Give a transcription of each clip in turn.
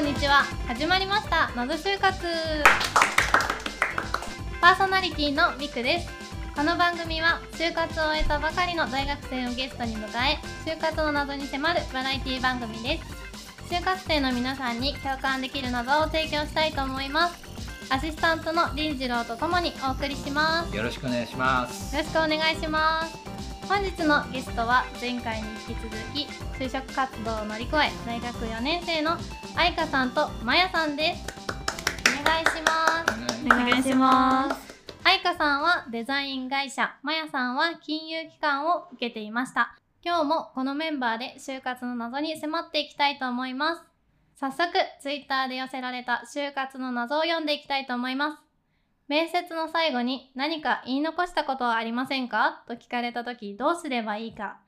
さんこんにちは。始まりました。謎就活パーソナリティのミクです。この番組は就活を終えたばかりの大学生をゲストに迎え就活の謎に迫るバラエティ番組です。就活生の皆さんに共感できる謎を提供したいと思います。アシスタントの林次郎とともにお送りします。よろしくお願いします。よろしくお願いします本日のゲストは前回に引き続き就職活動を乗り越え大学4年生の愛花さんとまやさんです。お願いします。お願いします。愛花さんはデザイン会社まやさんは金融機関を受けていました。今日もこのメンバーで就活の謎に迫っていきたいと思います。早速ツイッターで寄せられた就活の謎を読んでいきたいと思います面接の最後に何か言い残したことはありませんか？と聞かれた時どうすればいいか。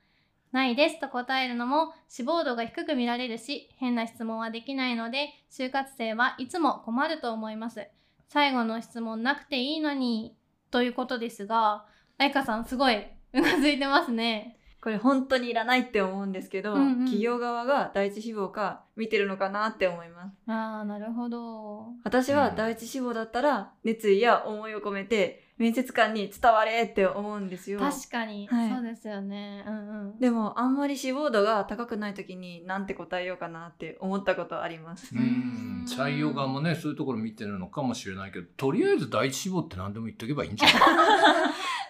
ないですと答えるのも志望度が低く見られるし変な質問はできないので就活生はいつも困ると思います。最後の質問なくていいのにということですが愛花さんすごいうなずいてますね。これ本当にいらないって思うんですけど、うんうん。企業側が第一志望か見てるのかなって思います。ああなるほど。私はうん。第一志望だったら熱意や思いを込めて面接官に伝われって思うんですよ。確かに、はい。そうですよね。うんうん。でもあんまり志望度が高くない時になんて答えようかなって思ったことあります。うん。採用側もねそういうところ見てるのかもしれないけどとりあえず第一志望って何でも言っとけばいいんじゃない？確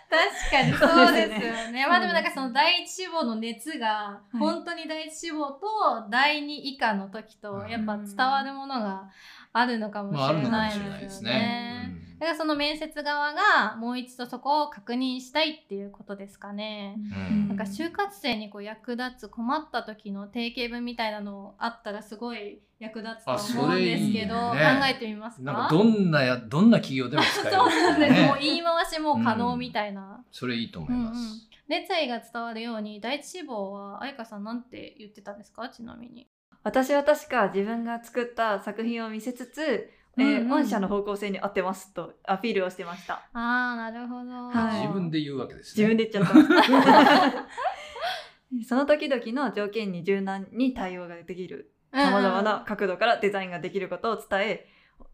かにそうですよね。まあでもなんかその第一志望の熱がい。本当に第一志望と第二以下の時とうんやっぱ伝わるものがあるのかもしれないですよね。だからその面接側がもう一度そこを確認したいっていうことですかね。うんなんか就活生にこう役立つ困った時の定型文みたいなのあったらすごい役立つとあ思うんそれいいねですけど、考えてみますか？なんかどんなやどんな企業でも使えるそうなんです、もうね。言い回しも可能みたいな。それいいと思います。うんうん熱意が伝わるように第一志望は愛花さんなんて言ってたんですか？ちなみに。私は確か自分が作った作品を見せつつ、えーうんうん御社の方向性に合ってますとアピールをしてました。ああなるほど。はい自分で言うわけです自ね。分で言っちゃってます。その時々の条件に柔軟に対応ができるさまざまな角度からデザインができることを伝え、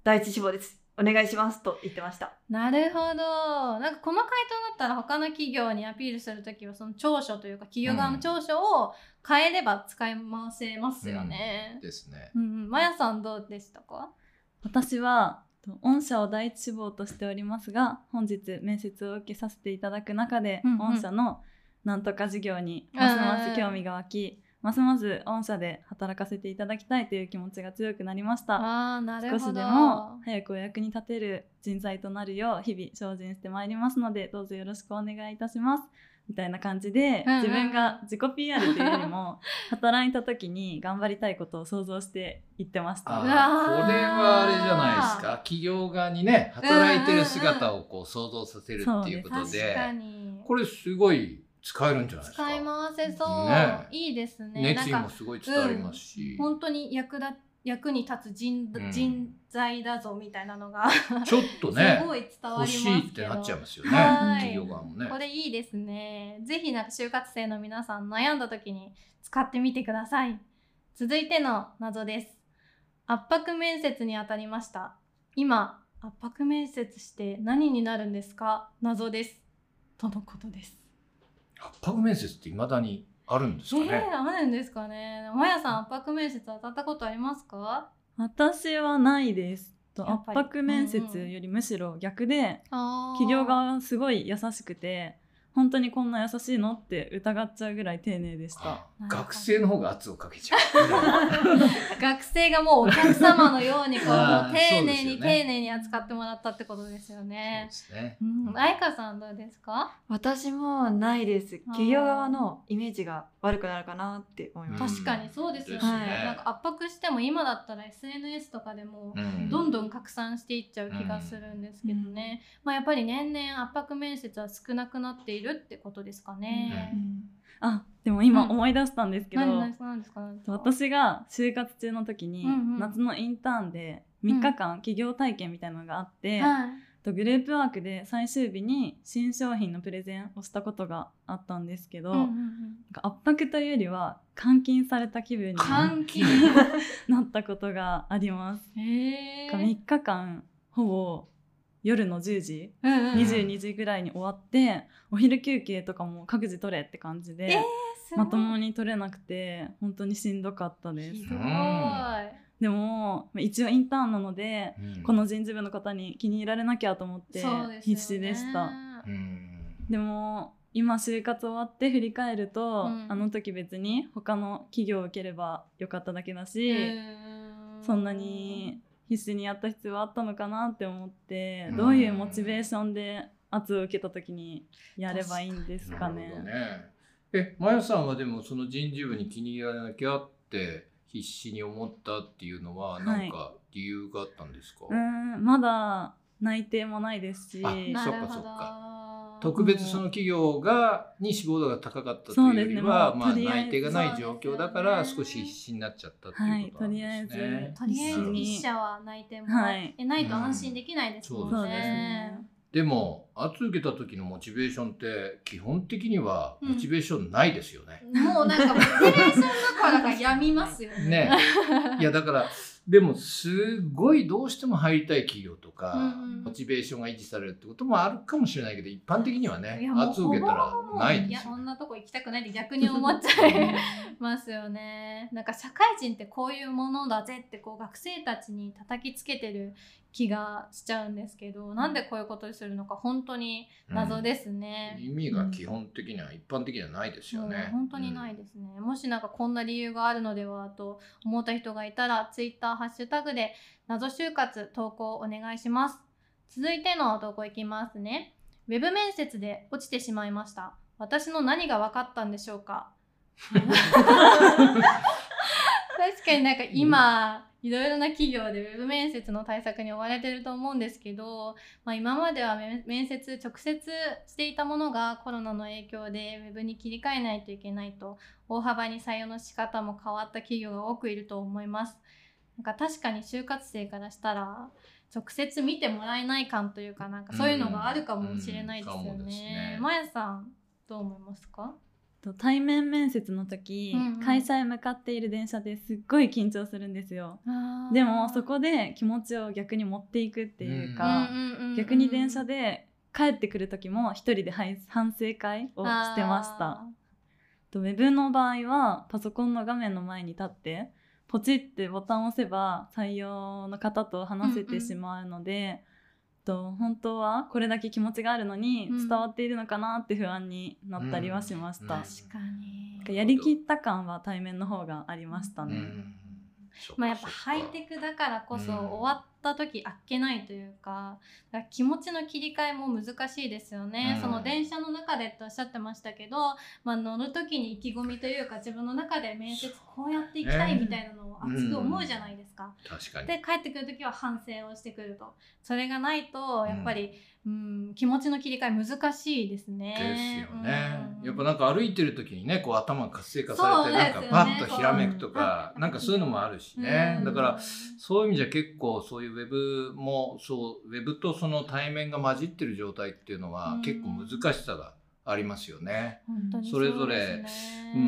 第一志望ですお願いしますと言ってました。なるほど。なんかこの回答だったら他の企業にアピールするときはその長所というか企業側の長所を変えれば使い回せますよね。ですね。うんうん、まやさんどうでしたか？私はと御社を第一志望としておりますが本日面接を受けさせていただく中で、うんうん。御社のなんとか事業にますます興味が湧き、ますます御社で働かせていただきたいという気持ちが強くなりました。少しでも早くお役に立てる人材となるよう日々精進してまいりますのでどうぞよろしくお願いいたしますみたいな感じで、うんうん自分が自己 PR というよりも 働いた時に頑張りたいことを想像して言ってました。これはあれじゃないですか。企業側にね働いてる姿をこう想像させるっていうこと確でかに。これすごい使えるんじゃないですか。使い回せそう。ね。いいですね。熱意もすごい伝わりますし、本当に役立役に立つ人,、うん。人材だぞみたいなのがちょっとねすごい伝わり欲ますけどしいってなっちゃいますよねはい。企業側もね。これいいですね。ぜひなんか就活生の皆さん悩んだ時に使ってみてください。続いての謎です。圧迫面接に当たりました。今圧迫面接して何になるんですか？謎です。とのことです。圧迫面接って未だにあるんですえー、かね、あるんですかね。まやさん圧迫面接当たったことありますか？私はないです。と圧迫面接よりむしろ逆で、あー。企業側がすごい優しくて本当にこんな優しいのって疑っちゃうぐらい丁寧でしたあ学生の方が圧をかけちゃう 学生がもうお客様のようにこう丁寧に丁寧に扱ってもらったってことですよそうねで。すねうん、愛花さんどうですか？私もないです。企業側のイメージが悪くなるかなって思います。確かにそうですよね。なんか圧迫しても今だったら SNS とかでもうんどんどん拡散していっちゃう気がするんですけどね。まあやっぱり年々圧迫面接は少なくなっているってことですかね。あでも今うん思い出したんですけど、何何何ですか何ですか？私が就活中の時に、うんうん夏のインターンで3日間企業体験みたいなのがあって、はい。とグループワークで最終日に新商品のプレゼンをしたことがあったんですけど、うんうんなんか圧迫というよりは監禁された気分に監禁 なったことがあります。うんへ3日間ほぼ夜の10時、うんうんうん。22時ぐらいに終わってお昼休憩とかも各自取れって感じで、えーまともに取れなくて本当にしんどかったです。ひどい。でも一応インターンなので、うん。この人事部の方に気に入られなきゃと思って必死でした、うん。でも今就活終わって振り返ると、うん。あの時別に他の企業を受ければよかっただけだし、うん。そんなに必死にやった必要はあったのかなって思って、うん。どういうモチベーションで圧を受けた時にやればいいんですかね。なるほどね。えまやさんはでもその人事部に気に入られなきゃって必死に思ったっていうのははい。何か理由があったんですか、うーんまだ内定もないですし。あそっかそっか特別その企業がに志望度が高かったというよりですねは、まあ内定がない状況だから少し必死になっちゃったっていうことなんですね。はいとりあえず一社は内定もはいえないと安心できないですもんね。うんそうですねでも圧受けた時のモチベーションって基本的にはうんモチベーションないですよね。もうなんかモチベーションどころか病みますよね。ねいやだからでもすごいどうしても入りたい企業とか、モチベーションが維持されるってこともあるかもしれないけど一般的にはね圧受けたらないですよいやこんなとこ行きたくないって逆に思っちゃいますよね。なんか社会人ってこういうものだぜってこう学生たちに叩きつけてる気がしちゃうんですけどなんでこういうことにするのか本当に謎ですね。意味が基本的には一般的にはないですよもうね。本当にないですね、もしなんかこんな理由があるのではと思った人がいたらツイッターハッシュタグで謎就活投稿お願いします。続いての投稿いきますね。ウェブ面接で落ちてしまいました。私の何が分かったんでしょうか？確かになんか今、いろいろな企業でウェブ面接の対策に追われてると思うんですけど、まあ、今までは面面接直接していたものがコロナの影響でウェブに切り替えないといけないと大幅に採用の仕方も変わった企業が多くいると思います。なんか確かに就活生からしたら直接見てもらえない感というかなんかそういうのがあるかもしれないですよね。まやさんどう思いますか？と対面面接の時、うんうん。会社へ向かっている電車ですっごい緊張するんですよ。でもそこで気持ちを逆に持っていくっていうか、逆に電車で帰ってくる時も一人ではい反省会をしてました。とウェブの場合はパソコンの画面の前に立ってポチってボタンを押せば採用の方と話せてしまうので、と本当はこれだけ気持ちがあるのにうん。伝わっているのかなって不安になったりはしました。うん。確かに。やりきった感は対面の方がありましたね。うん。まあやっぱハイテクだからこそうん。終わった時あっけないというか,、だから気持ちの切り替えも難しいですよね、うん。その電車の中でっておっしゃってましたけど、まあ、乗る時に意気込みというか自分の中で面接こうやっていきたいみたいなのを熱く思うじゃないですか。確かに。で帰ってくる時は反省をしてくると。それがないとやっぱり、うん、気持ちの切り替え難しいですね。ですよね、うん。やっぱなんか歩いてる時にねこう頭が活性化されて、ね。なんかパッとひらめくとか、なんかそういうのもあるしね、うん。だからそういう意味じゃ結構そういうウェブもそうウェブとその対面が混じってる状態っていうのはうん。結構難しさがありますよね。本当にそれぞれ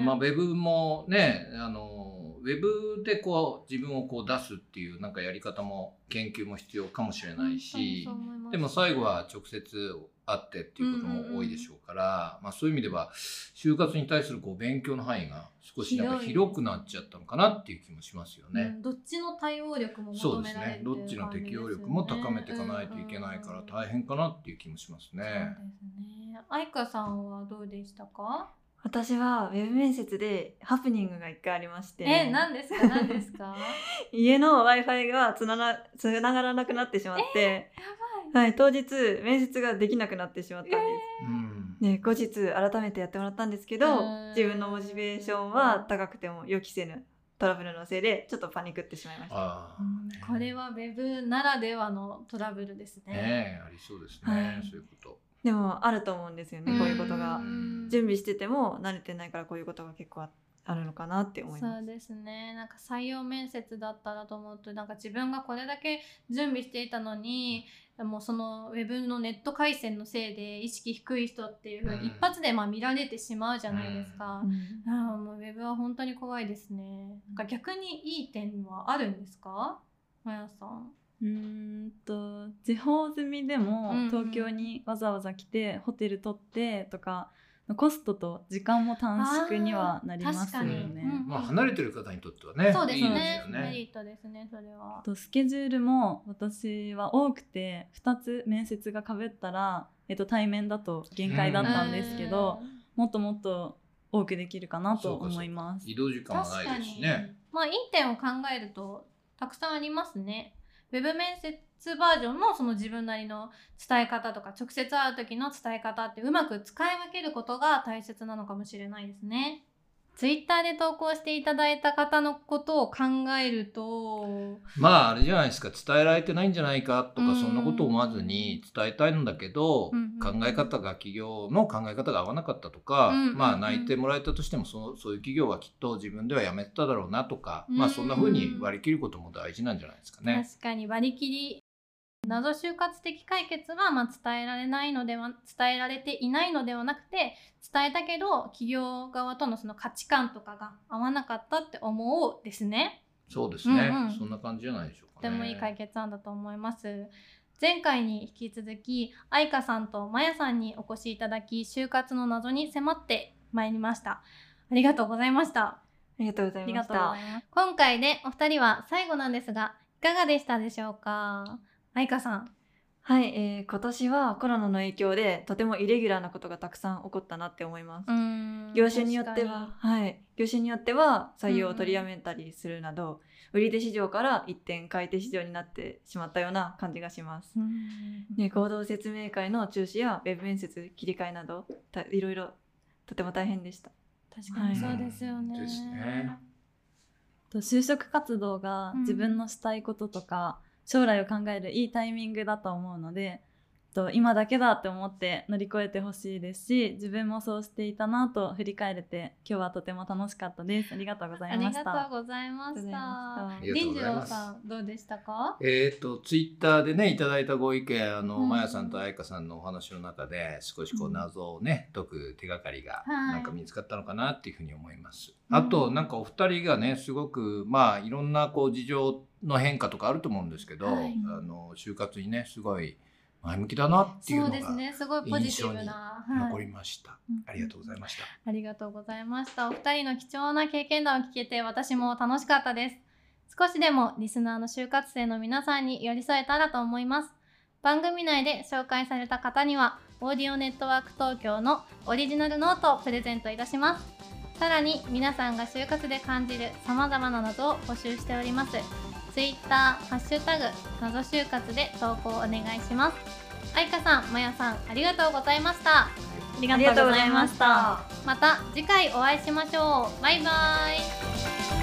まあ、ウェブもねあのウェブでこう自分をこう出すっていうなんかやり方も研究も必要かもしれないし、でも最後は直接会ってっていうことも多いでしょうから、まあ、そういう意味では就活に対するこう勉強の範囲が少しなんか広くなっちゃったのかなっていう気もしますよね。うんどっちの対応力もそうです求められるねどっちの適応力も高めていかないといけないから大変かなっていう気もしますね。そうですね。さんはどうでしたか？私はウェブ面接でハプニングが一回ありましてえ、何ですか？何ですか？家の w i f i がつななつながらなくなってしまって、はい、当日面接ができなくなってしまったんです。うん。ね、後日改めてやってもらったんですけどうん。自分のモチベーションは高くても予期せぬトラブルのせいでちょっとパニックってしまいました。これはウェブならではのトラブルですね。ねえありそうですね、はい。そういうこと。でもあると思うんですよねこういうことが。うん。準備してても慣れてないからこういうことが結構ああるのかなって思います。そうですねなんか採用面接だったらと思うとなんか自分がこれだけ準備していたのにもうそのウェブのネット回線のせいで意識低い人っていう風にうん一発でまあ見られてしまうじゃないですか。うんああもうウェブは本当に怖いですね。なんか逆にいい点はあるんですか？まやさん。うーんと地方済みでもうんうん東京にわざわざ来てホテル取ってとかコストと時間も短縮にはなりますよね。うんまあ離れてる方にとってはねそうですいいですねよ。ねメリットですねそれは。とスケジュールも私は多くて2つ面接がかぶったら、えっと、対面だと限界だったんですけど、うんもっともっと多くできるかなと思います。移動時間もないですしねまあいい点を考えるとたくさんありますね。ウェブ面接バージョンのその自分なりの伝え方とか直接会う時の伝え方ってうまく使い分けることが大切なのかもしれないですね。ツイッターで投稿していただいた方のことを考えると。まああれじゃないですか。伝えられてないんじゃないかとうんかそんなことを思わずに伝えたいんだけど、うんうん考え方が企業の考え方が合わなかったとか、うんうんうんまあ泣いてもらえたとしてもそそういう企業はきっと自分では辞めてただろうなとか、うんまあそんな風に割り切ることも大事なんじゃないですかね。確かに割り切り謎就活的解決はまあ伝えられないのでは伝えられていないのではなくて伝えたけど企業側とのその価値観とかが合わなかったって思うですね。そうですね、うんうんそんな感じじゃないでしょうかね。とてもいい解決案だと思います。前回に引き続き愛花さんとまやさんにお越しいただき就活の謎に迫ってまいりました。ありがとうございました。ありがとうございました。今回でお二人は最後なんですが、いかがでしたでしょうか？愛花さん。はい、えー今年はコロナの影響でとてもイレギュラーなことがたくさん起こったなって思います。業種によっては、はい、業種によっては採用を取りやめたりするなど、売り手市場から一転買い手市場になってしまったような感じがします。うんね、合同説明会の中止やウェブ面接切り替えなどたいろいろとても大変でした。確かにそうですよね。ですねと就職活動がうん自分のしたいこととか、将来を考えるいいタイミングだと思うのでと今だけだって思って乗り越えてほしいですし自分もそうしていたなと振り返れて今日はとても楽しかったです。ありがとうございました。ありがとうございまた。した林次郎ありがとうございます。さんどうでしたか？えー、とツイッターでねいただいたご意見あの、うん。まやさんと愛花さんのお話の中で少しこううん謎をね、解く手がかりがはい。なんか見つかったのかなっていうふうに思います。うん。あとなんかお二人がねすごくまあいろんなこう事情の変化とかあると思うんですけど、はいあの就活にねすごい前向きだなっていうそのがうですね。すごいポジティブな。残はいりました。うんありがとうございました。ありがとうございました。お二人の貴重な経験談を聞けて私も楽しかったです。少しでもリスナーの就活生の皆さんに寄り添えたらと思います。番組内で紹介された方には、オーディオネットワーク東京のオリジナルノートをプレゼントいたします。さらに皆さんが就活で感じる様々な謎を募集しております。Twitter、ハッシュタグ、謎就活で投稿お願いします。愛花さん、まやさん、ありがとうございました。ありがとうございましたまた次回お会いしましょう。バイバイ。